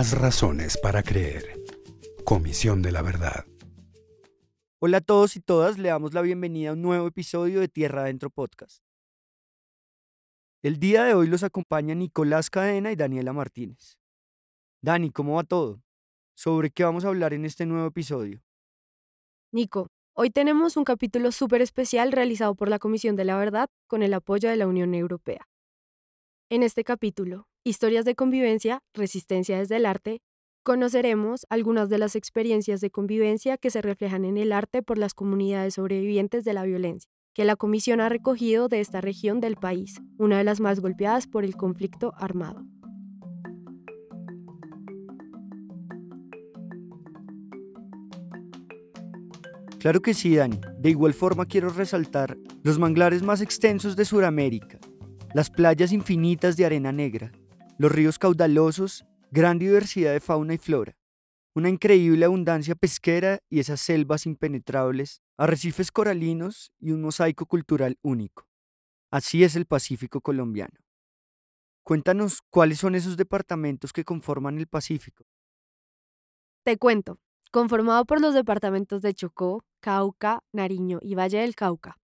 Más razones para creer. Comisión de la Verdad. Hola a todos y todas, le damos la bienvenida a un nuevo episodio de Tierra Adentro Podcast. El día de hoy los acompaña Nicolás Cadena y Daniela Martínez. Dani, ¿cómo va todo? ¿Sobre qué vamos a hablar en este nuevo episodio? Nico, hoy tenemos un capítulo súper especial realizado por la Comisión de la Verdad con el apoyo de la Unión Europea. En este capítulo, Historias de convivencia, resistencia desde el arte, conoceremos algunas de las experiencias de convivencia que se reflejan en el arte por las comunidades sobrevivientes de la violencia, que la Comisión ha recogido de esta región del país, una de las más golpeadas por el conflicto armado. Claro que sí, Dani. De igual forma quiero resaltar los manglares más extensos de Sudamérica, las playas infinitas de arena negra, los ríos caudalosos, gran diversidad de fauna y flora, una increíble abundancia pesquera y esas selvas impenetrables, arrecifes coralinos y un mosaico cultural único. Así es el Pacífico colombiano. Cuéntanos cuáles son esos departamentos que conforman el Pacífico. Te cuento, conformado por los departamentos de Chocó, Cauca, Nariño y Valle del Cauca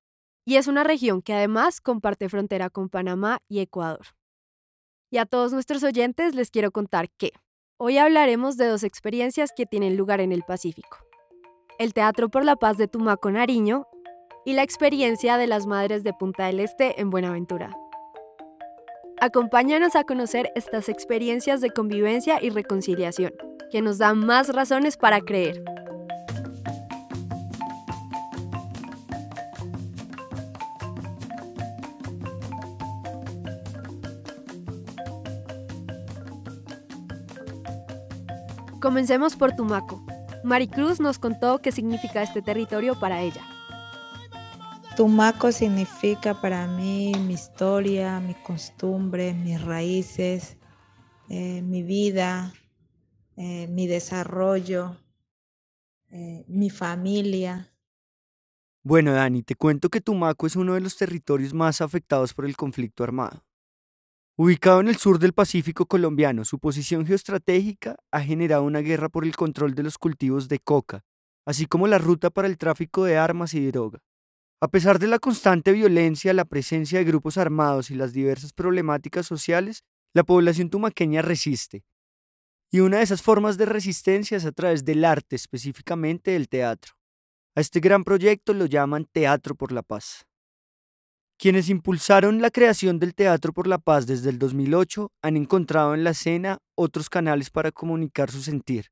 y es una región que además comparte frontera con Panamá y Ecuador. Y a todos nuestros oyentes les quiero contar que hoy hablaremos de dos experiencias que tienen lugar en el Pacífico. El Teatro por la Paz de Tumaco, Nariño, y la experiencia de las Madres de Punta del Este en Buenaventura. Acompáñanos a conocer estas experiencias de convivencia y reconciliación, que nos dan más razones para creer. Comencemos por Tumaco. Maricruz nos contó qué significa este territorio para ella. Tumaco significa para mí mi historia, mi costumbre, mis raíces, eh, mi vida, eh, mi desarrollo, eh, mi familia. Bueno, Dani, te cuento que Tumaco es uno de los territorios más afectados por el conflicto armado. Ubicado en el sur del Pacífico colombiano, su posición geoestratégica ha generado una guerra por el control de los cultivos de coca, así como la ruta para el tráfico de armas y droga. A pesar de la constante violencia, la presencia de grupos armados y las diversas problemáticas sociales, la población tumaqueña resiste. Y una de esas formas de resistencia es a través del arte, específicamente del teatro. A este gran proyecto lo llaman Teatro por la Paz. Quienes impulsaron la creación del Teatro por la Paz desde el 2008 han encontrado en la escena otros canales para comunicar su sentir.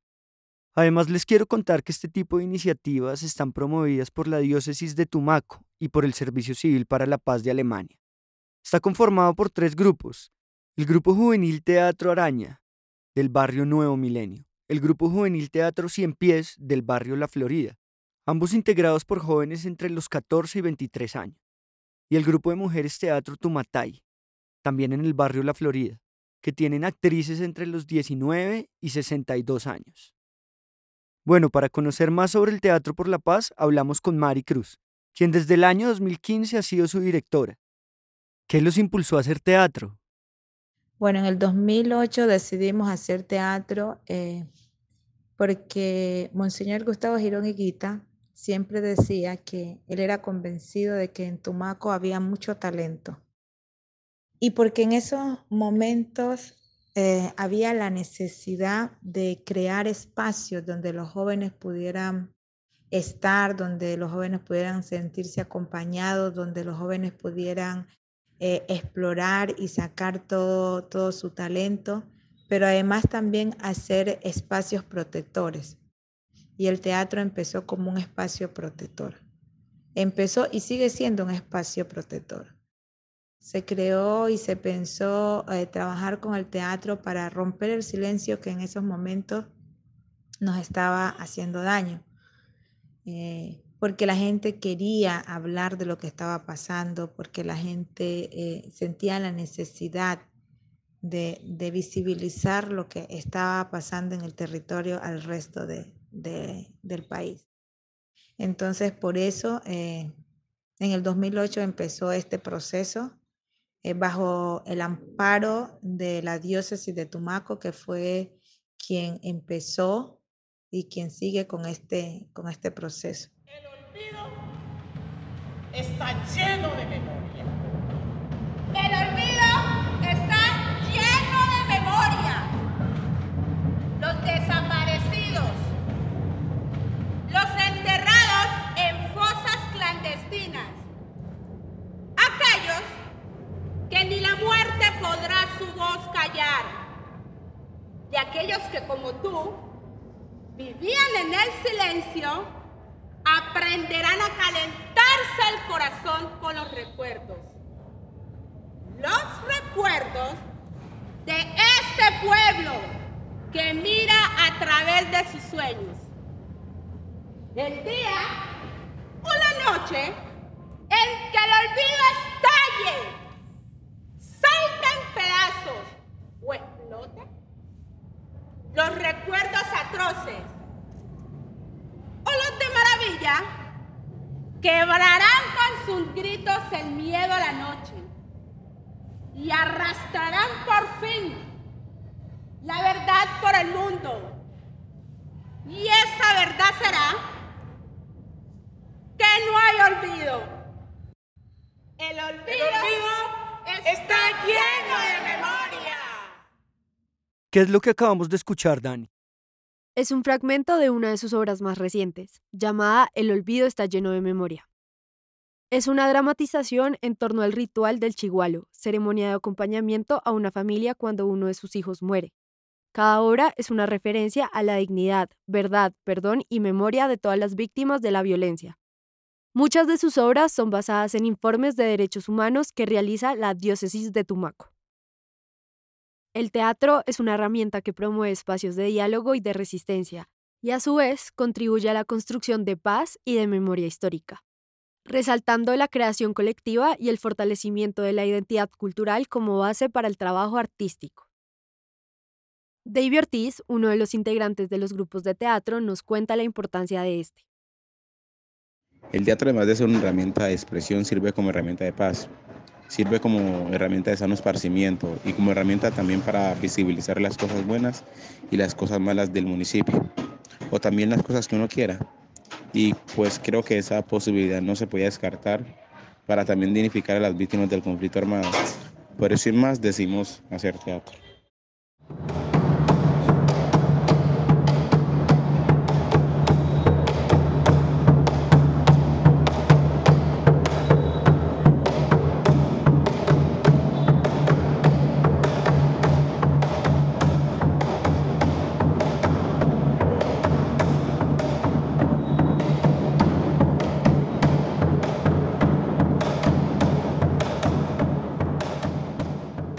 Además, les quiero contar que este tipo de iniciativas están promovidas por la Diócesis de Tumaco y por el Servicio Civil para la Paz de Alemania. Está conformado por tres grupos. El Grupo Juvenil Teatro Araña, del barrio Nuevo Milenio. El Grupo Juvenil Teatro Cien Pies, del barrio La Florida. Ambos integrados por jóvenes entre los 14 y 23 años y el grupo de mujeres Teatro Tumatay, también en el barrio La Florida, que tienen actrices entre los 19 y 62 años. Bueno, para conocer más sobre el Teatro por la Paz, hablamos con Mari Cruz, quien desde el año 2015 ha sido su directora. ¿Qué los impulsó a hacer teatro? Bueno, en el 2008 decidimos hacer teatro eh, porque Monseñor Gustavo Girón Higuita siempre decía que él era convencido de que en Tumaco había mucho talento. Y porque en esos momentos eh, había la necesidad de crear espacios donde los jóvenes pudieran estar, donde los jóvenes pudieran sentirse acompañados, donde los jóvenes pudieran eh, explorar y sacar todo, todo su talento, pero además también hacer espacios protectores y el teatro empezó como un espacio protector. Empezó y sigue siendo un espacio protector. Se creó y se pensó eh, trabajar con el teatro para romper el silencio que en esos momentos nos estaba haciendo daño. Eh, porque la gente quería hablar de lo que estaba pasando, porque la gente eh, sentía la necesidad de, de, visibilizar lo que estaba pasando en el territorio al resto de, del país. Entonces, por eso, eh, en el 2008 empezó este proceso eh, bajo el amparo de la diócesis de Tumaco, que fue quien empezó y quien sigue con este, con este proceso. El olvido está lleno de memoria. Atroces o los de maravilla quebrarán con sus gritos el miedo a la noche y arrastrarán por fin la verdad por el mundo. Y esa verdad será que no hay olvido. El olvido, El olvido está lleno de memoria. ¿Qué es lo que acabamos de escuchar, Dani? Es un fragmento de una de sus obras más recientes, llamada El olvido está lleno de memoria. Es una dramatización en torno al ritual del chigualo, ceremonia de acompañamiento a una familia cuando uno de sus hijos muere. Cada obra es una referencia a la dignidad, verdad, perdón y memoria de todas las víctimas de la violencia. Muchas de sus obras son basadas en informes de derechos humanos que realiza la Diócesis de Tumaco. El teatro es una herramienta que promueve espacios de diálogo y de resistencia, y a su vez contribuye a la construcción de paz y de memoria histórica, resaltando la creación colectiva y el fortalecimiento de la identidad cultural como base para el trabajo artístico. David Ortiz, uno de los integrantes de los grupos de teatro, nos cuenta la importancia de este. El teatro, además de ser una herramienta de expresión, sirve como herramienta de paz, sirve como herramienta de sano esparcimiento y como herramienta también para visibilizar las cosas buenas y las cosas malas del municipio, o también las cosas que uno quiera. Y pues creo que esa posibilidad no se podía descartar para también dignificar a las víctimas del conflicto armado. Por eso, sin más, decimos hacer teatro.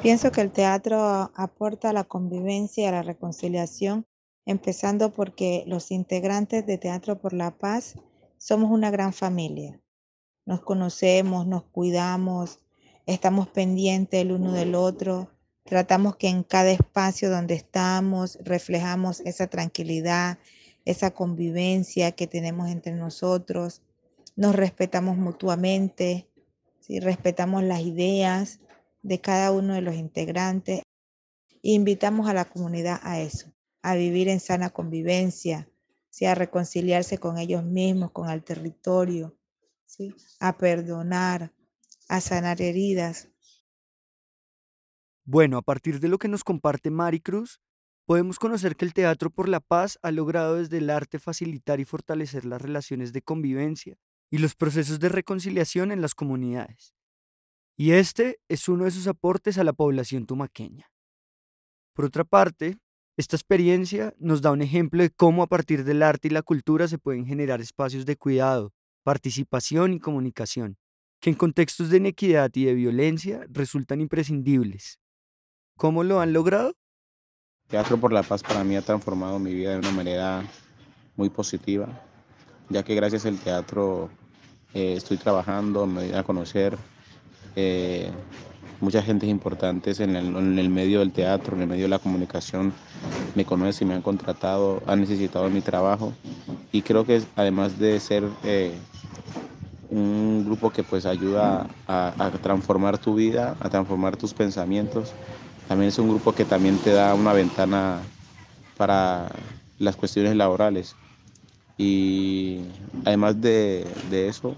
Pienso que el teatro aporta a la convivencia y a la reconciliación, empezando porque los integrantes de Teatro por la Paz somos una gran familia. Nos conocemos, nos cuidamos, estamos pendientes el uno del otro, tratamos que en cada espacio donde estamos reflejamos esa tranquilidad, esa convivencia que tenemos entre nosotros, nos respetamos mutuamente, ¿sí? respetamos las ideas de cada uno de los integrantes. Invitamos a la comunidad a eso, a vivir en sana convivencia, ¿sí? a reconciliarse con ellos mismos, con el territorio, ¿sí? a perdonar, a sanar heridas. Bueno, a partir de lo que nos comparte Maricruz, podemos conocer que el Teatro por la Paz ha logrado desde el arte facilitar y fortalecer las relaciones de convivencia y los procesos de reconciliación en las comunidades. Y este es uno de sus aportes a la población tumaqueña. Por otra parte, esta experiencia nos da un ejemplo de cómo a partir del arte y la cultura se pueden generar espacios de cuidado, participación y comunicación, que en contextos de inequidad y de violencia resultan imprescindibles. ¿Cómo lo han logrado? Teatro por la Paz para mí ha transformado mi vida de una manera muy positiva, ya que gracias al teatro eh, estoy trabajando, me doy a conocer eh, muchas gentes importantes en el, en el, medio del teatro, en el medio de la comunicación, me conocen me han contratado, han necesitado mi trabajo y creo que además de ser eh, un grupo que pues ayuda a, a, transformar tu vida, a transformar tus pensamientos, también es un grupo que también te da una ventana para las cuestiones laborales. Y además de, eso,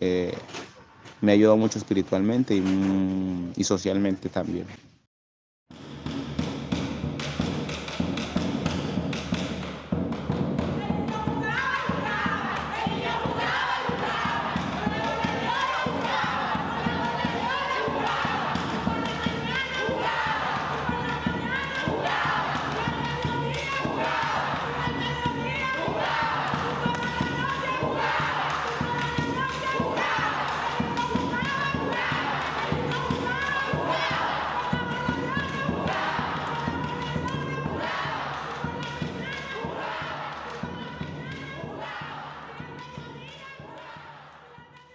eh, me ha ayudado mucho espiritualmente y socialmente también.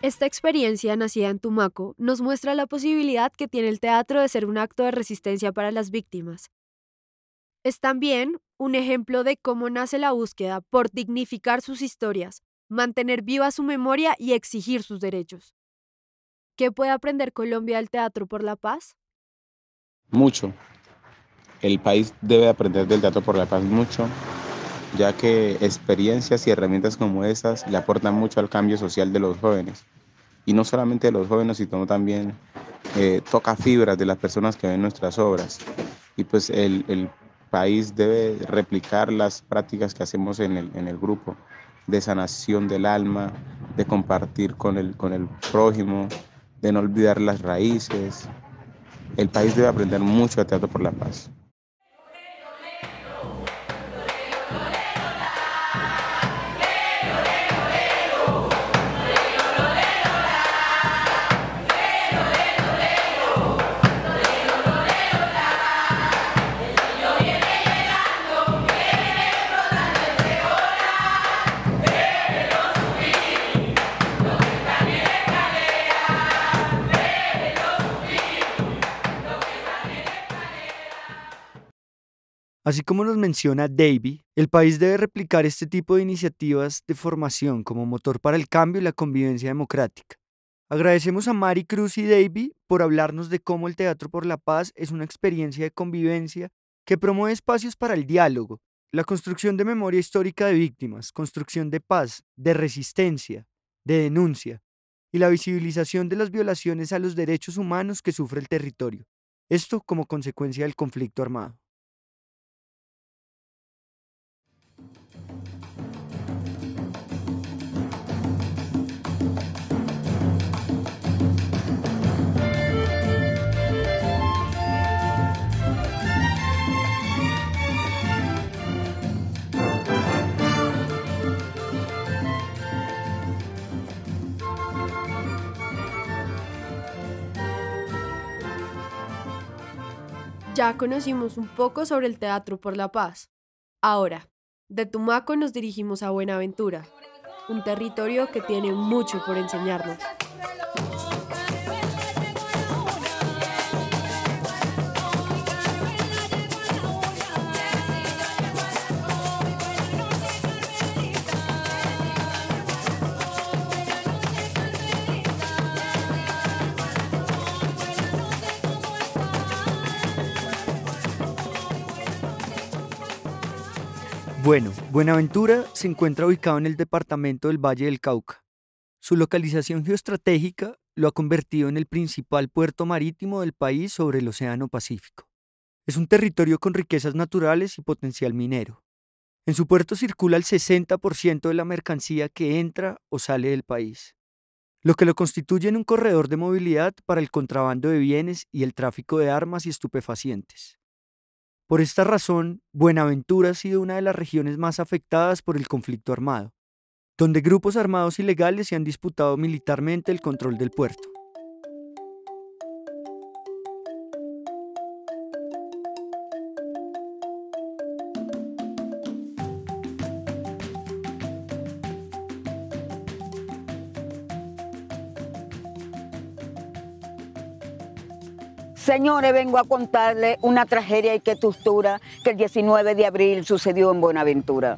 Esta experiencia nacida en Tumaco nos muestra la posibilidad que tiene el teatro de ser un acto de resistencia para las víctimas. Es también un ejemplo de cómo nace la búsqueda por dignificar sus historias, mantener viva su memoria y exigir sus derechos. ¿Qué puede aprender Colombia del teatro por la paz? Mucho. El país debe aprender del teatro por la paz mucho, ya que experiencias y herramientas como esas le aportan mucho al cambio social de los jóvenes y no solamente de los jóvenes, sino también eh, toca fibras de las personas que ven nuestras obras. Y pues el, el, país debe replicar las prácticas que hacemos en el, en el grupo de sanación del alma, de compartir con el, con el prójimo, de no olvidar las raíces. El país debe aprender mucho de teatro por la paz. Así como nos menciona Davy, el país debe replicar este tipo de iniciativas de formación como motor para el cambio y la convivencia democrática. Agradecemos a Mari Cruz y Davy por hablarnos de cómo el Teatro por la Paz es una experiencia de convivencia que promueve espacios para el diálogo, la construcción de memoria histórica de víctimas, construcción de paz, de resistencia, de denuncia y la visibilización de las violaciones a los derechos humanos que sufre el territorio. Esto como consecuencia del conflicto armado. Ya conocimos un poco sobre el Teatro por la Paz. Ahora, de Tumaco nos dirigimos a Buenaventura, un territorio que tiene mucho por enseñarnos. Bueno, Buenaventura se encuentra ubicado en el departamento del Valle del Cauca. Su localización geoestratégica lo ha convertido en el principal puerto marítimo del país sobre el Océano Pacífico. Es un territorio con riquezas naturales y potencial minero. En su puerto circula el 60% de la mercancía que entra o sale del país, lo que lo constituye en un corredor de movilidad para el contrabando de bienes y el tráfico de armas y estupefacientes. Por esta razón, Buenaventura ha sido una de las regiones más afectadas por el conflicto armado, donde grupos armados ilegales se han disputado militarmente el control del puerto. Señores, vengo a contarle una tragedia y que tostura que el 19 de abril sucedió en Buenaventura.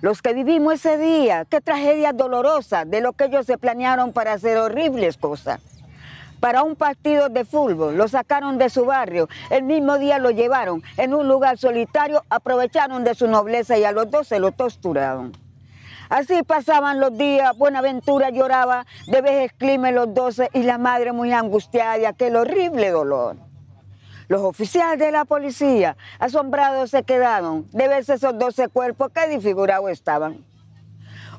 Los que vivimos ese día, qué tragedia dolorosa de lo que ellos se planearon para hacer horribles cosas. para un partido de fútbol. Lo sacaron de su barrio. El mismo día lo llevaron en un lugar solitario, aprovecharon de su nobleza y a los dos se lo torturaron. Así pasaban los días, Buenaventura lloraba de vez clima los doce y la madre muy angustiada de aquel horrible dolor. Los oficiales de la policía, asombrados, se quedaron de ver esos doce cuerpos que disfigurados estaban.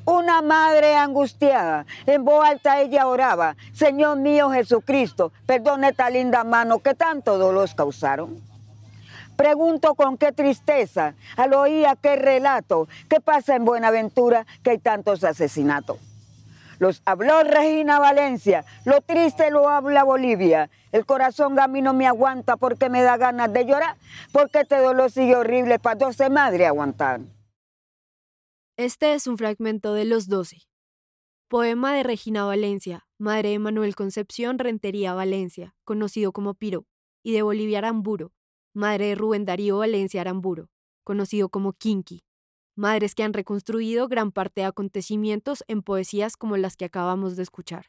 Una madre angustiada, en voz alta ella oraba, Señor mío Jesucristo, perdone esta linda mano que tanto dolor causaron. Pregunto con qué tristeza al oír aquel relato, ¿qué pasa en Buenaventura que hay tantos asesinatos? Los habló Regina Valencia, lo triste lo habla Bolivia. El corazón a mí no me aguanta porque me da ganas de llorar, porque este dolor sigue horrible para doce madres aguantar. Este es un fragmento de Los Doce. Poema de Regina Valencia, madre de Manuel Concepción Rentería Valencia, conocido como Piro, y de Bolivia Aramburo, madre de Rubén Darío Valencia Aramburo, conocido como Kinky, madres que han reconstruido gran parte de acontecimientos en poesías como las que acabamos de escuchar.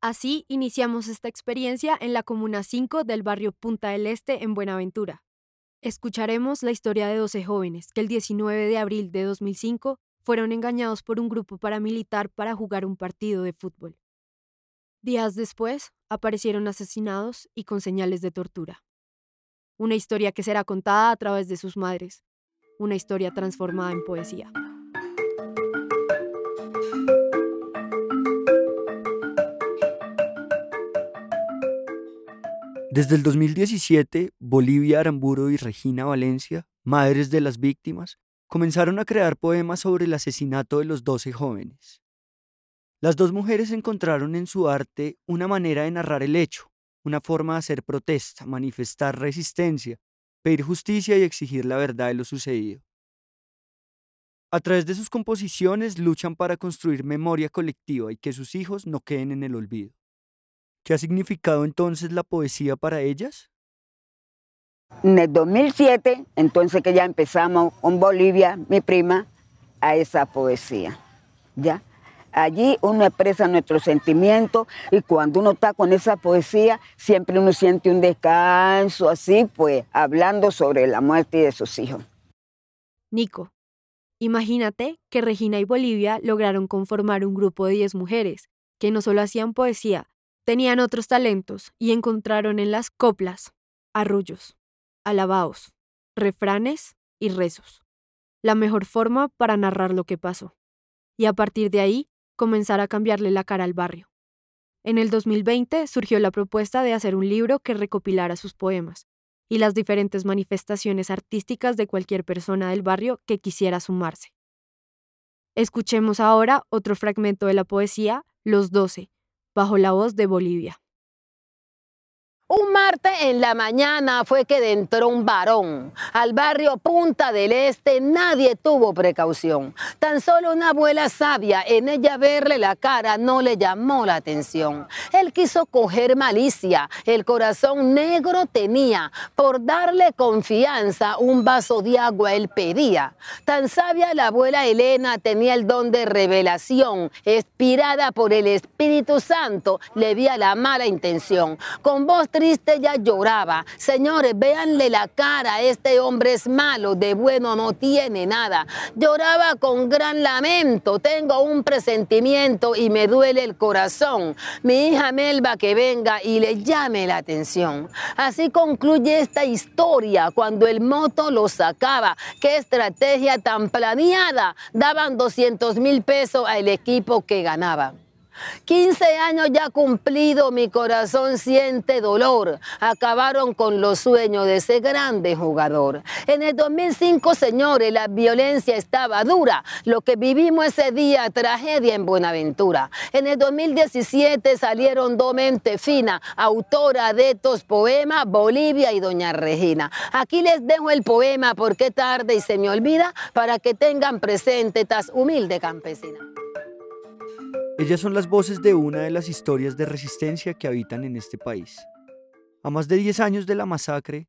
Así iniciamos esta experiencia en la Comuna 5 del barrio Punta del Este en Buenaventura, Escucharemos la historia de 12 jóvenes que el 19 de abril de 2005 fueron engañados por un grupo paramilitar para jugar un partido de fútbol. Días después, aparecieron asesinados y con señales de tortura. Una historia que será contada a través de sus madres, una historia transformada en poesía. Desde el 2017, Bolivia Aramburo y Regina Valencia, madres de las víctimas, comenzaron a crear poemas sobre el asesinato de los 12 jóvenes. Las dos mujeres encontraron en su arte una manera de narrar el hecho, una forma de hacer protesta, manifestar resistencia, pedir justicia y exigir la verdad de lo sucedido. A través de sus composiciones luchan para construir memoria colectiva y que sus hijos no queden en el olvido. ¿Qué ha significado entonces la poesía para ellas? En el 2007, entonces que ya empezamos con Bolivia, mi prima, a esa poesía. ¿Ya? Allí uno expresa nuestros sentimientos y cuando uno está con esa poesía, siempre uno siente un descanso, así pues, hablando sobre la muerte de sus hijos. Nico, imagínate que Regina y Bolivia lograron conformar un grupo de 10 mujeres que no solo hacían poesía, Tenían otros talentos y encontraron en las coplas, arrullos, alabaos, refranes y rezos la mejor forma para narrar lo que pasó. Y a partir de ahí, comenzar a cambiarle la cara al barrio. En el 2020 surgió la propuesta de hacer un libro que recopilara sus poemas y las diferentes manifestaciones artísticas de cualquier persona del barrio que quisiera sumarse. Escuchemos ahora otro fragmento de la poesía, Los Doce, bajo la voz de Bolivia. Un martes en la mañana fue que entró un varón. Al barrio Punta del Este nadie tuvo precaución. Tan solo una abuela sabia, en ella verle la cara no le llamó la atención. Él quiso coger malicia, el corazón negro tenía. Por darle confianza, un vaso de agua él pedía. Tan sabia la abuela Elena tenía el don de revelación. Inspirada por el Espíritu Santo, le vi la mala intención. Con voz triste ya lloraba. Señores, véanle la cara, este hombre es malo, de bueno no tiene nada. Lloraba con gran lamento, tengo un presentimiento y me duele el corazón. Mi hija Melba que venga y le llame la atención. Así concluye esta historia cuando el moto lo sacaba. Qué estrategia tan planeada. Daban 200 mil pesos al equipo que ganaba. 15 años ya cumplido, mi corazón siente dolor. Acabaron con los sueños de ese grande jugador. En el 2005, señores, la violencia estaba dura. Lo que vivimos ese día, tragedia en Buenaventura. En el 2017 salieron dos mentes finas, autora de estos poemas, Bolivia y Doña Regina. Aquí les dejo el poema porque tarde y se me olvida para que tengan presente estas humildes campesinas. Ellas son las voces de una de las historias de resistencia que habitan en este país. A más de 10 años de la masacre,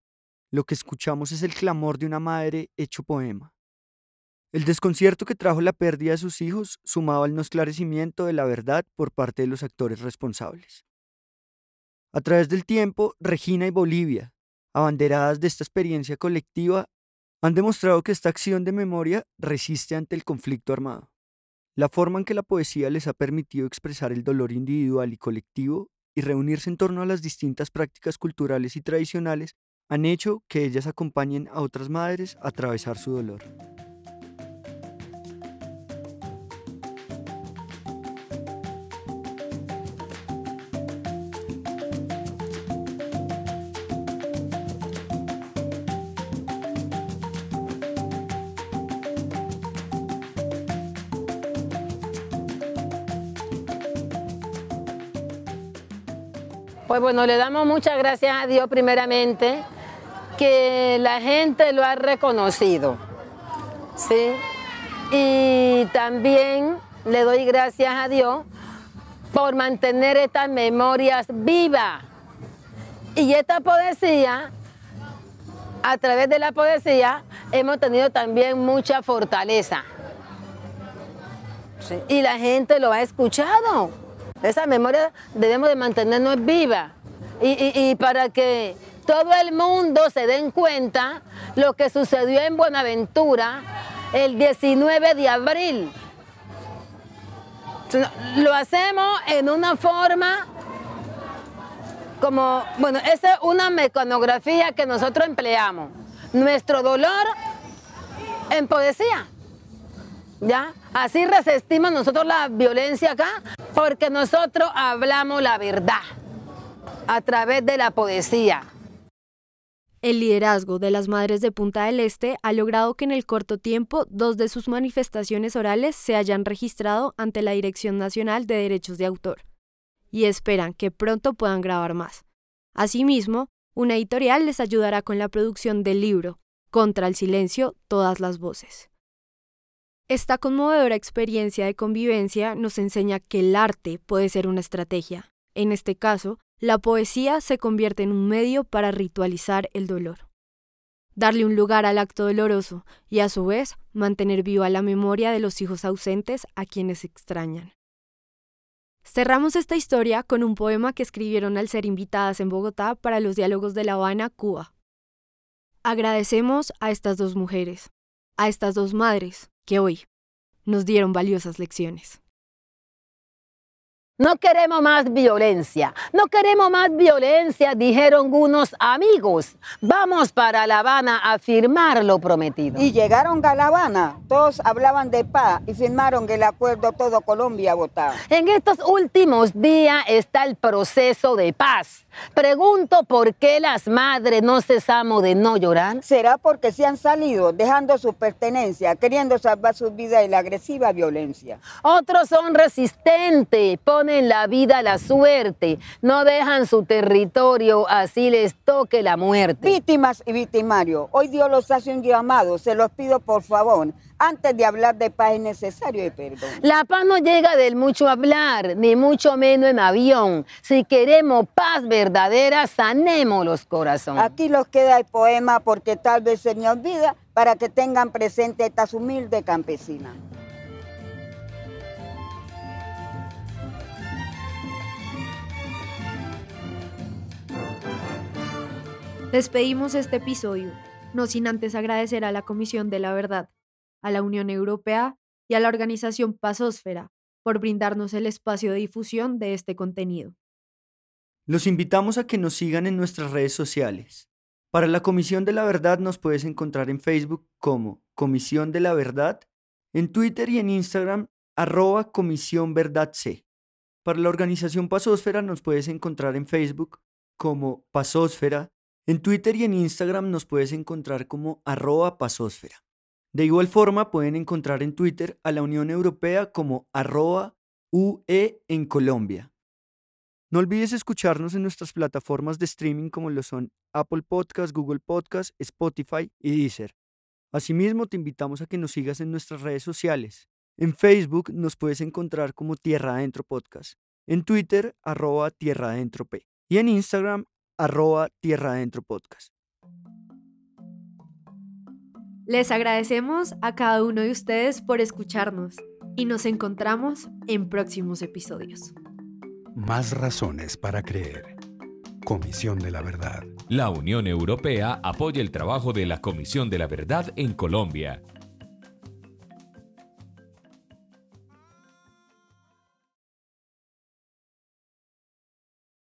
lo que escuchamos es el clamor de una madre hecho poema. El desconcierto que trajo la pérdida de sus hijos sumado al no esclarecimiento de la verdad por parte de los actores responsables. A través del tiempo, Regina y Bolivia, abanderadas de esta experiencia colectiva, han demostrado que esta acción de memoria resiste ante el conflicto armado. La forma en que la poesía les ha permitido expresar el dolor individual y colectivo y reunirse en torno a las distintas prácticas culturales y tradicionales han hecho que ellas acompañen a otras madres a atravesar su dolor. Pues bueno, le damos muchas gracias a Dios primeramente que la gente lo ha reconocido. ¿sí? Y también le doy gracias a Dios por mantener estas memorias vivas. Y esta poesía, a través de la poesía, hemos tenido también mucha fortaleza. ¿sí? Y la gente lo ha escuchado. Esa memoria debemos de mantenernos viva y, para que todo el mundo se den cuenta lo que sucedió en Buenaventura el 19 de abril. Lo hacemos en una forma como, bueno, esa es una mecanografía que nosotros empleamos. Nuestro dolor en poesía. ¿Ya? Así resistimos nosotros la violencia acá porque nosotros hablamos la verdad a través de la poesía. El liderazgo de las Madres de Punta del Este ha logrado que en el corto tiempo dos de sus manifestaciones orales se hayan registrado ante la Dirección Nacional de Derechos de Autor y esperan que pronto puedan grabar más. Asimismo, una editorial les ayudará con la producción del libro Contra el Silencio, Todas las Voces. Esta conmovedora experiencia de convivencia nos enseña que el arte puede ser una estrategia. En este caso, la poesía se convierte en un medio para ritualizar el dolor. Darle un lugar al acto doloroso y a su vez mantener viva la memoria de los hijos ausentes a quienes extrañan. Cerramos esta historia con un poema que escribieron al ser invitadas en Bogotá para los diálogos de La Habana, Cuba. Agradecemos a estas dos mujeres, a estas dos madres, que hoy nos dieron valiosas lecciones. No queremos más violencia, no queremos más violencia, dijeron unos amigos. Vamos para La Habana a firmar lo prometido. Y llegaron a La Habana, todos hablaban de paz y firmaron el acuerdo todo Colombia votado. En estos últimos días está el proceso de paz. Pregunto por qué las madres no cesamos de no llorar. ¿Será porque se han salido dejando su pertenencia, queriendo salvar su vida de la agresiva violencia? Otros son resistentes, ponen la vida la suerte, no dejan su territorio, así les toque la muerte. Víctimas y victimarios, hoy Dios los hace un llamado, se los pido por favor. Antes de hablar de paz es necesario de perdón. La paz no llega del mucho hablar, ni mucho menos en avión. Si queremos paz verdadera, sanemos los corazones. Aquí los queda el poema porque tal vez se me olvida para que tengan presente estas humildes campesinas. Despedimos este episodio, no sin antes agradecer a la Comisión de la Verdad, a la Unión Europea y a la organización Pasósfera por brindarnos el espacio de difusión de este contenido. Los invitamos a que nos sigan en nuestras redes sociales. Para la Comisión de la Verdad nos puedes encontrar en Facebook como Comisión de la Verdad, en Twitter y en Instagram arroba Comisión Verdad C. Para la organización Pasósfera nos puedes encontrar en Facebook como Pasósfera, en Twitter y en Instagram nos puedes encontrar como arroba Pasósfera. De igual forma pueden encontrar en Twitter a la Unión Europea como arroba UE en Colombia. No olvides escucharnos en nuestras plataformas de streaming como lo son Apple Podcast, Google Podcast, Spotify y Deezer. Asimismo, te invitamos a que nos sigas en nuestras redes sociales. En Facebook nos puedes encontrar como Tierra Adentro Podcast, en Twitter arroba Tierra Adentro P y en Instagram arroba Tierra Adentro Podcast. Les agradecemos a cada uno de ustedes por escucharnos y nos encontramos en próximos episodios. Más razones para creer. Comisión de la Verdad. La Unión Europea apoya el trabajo de la Comisión de la Verdad en Colombia.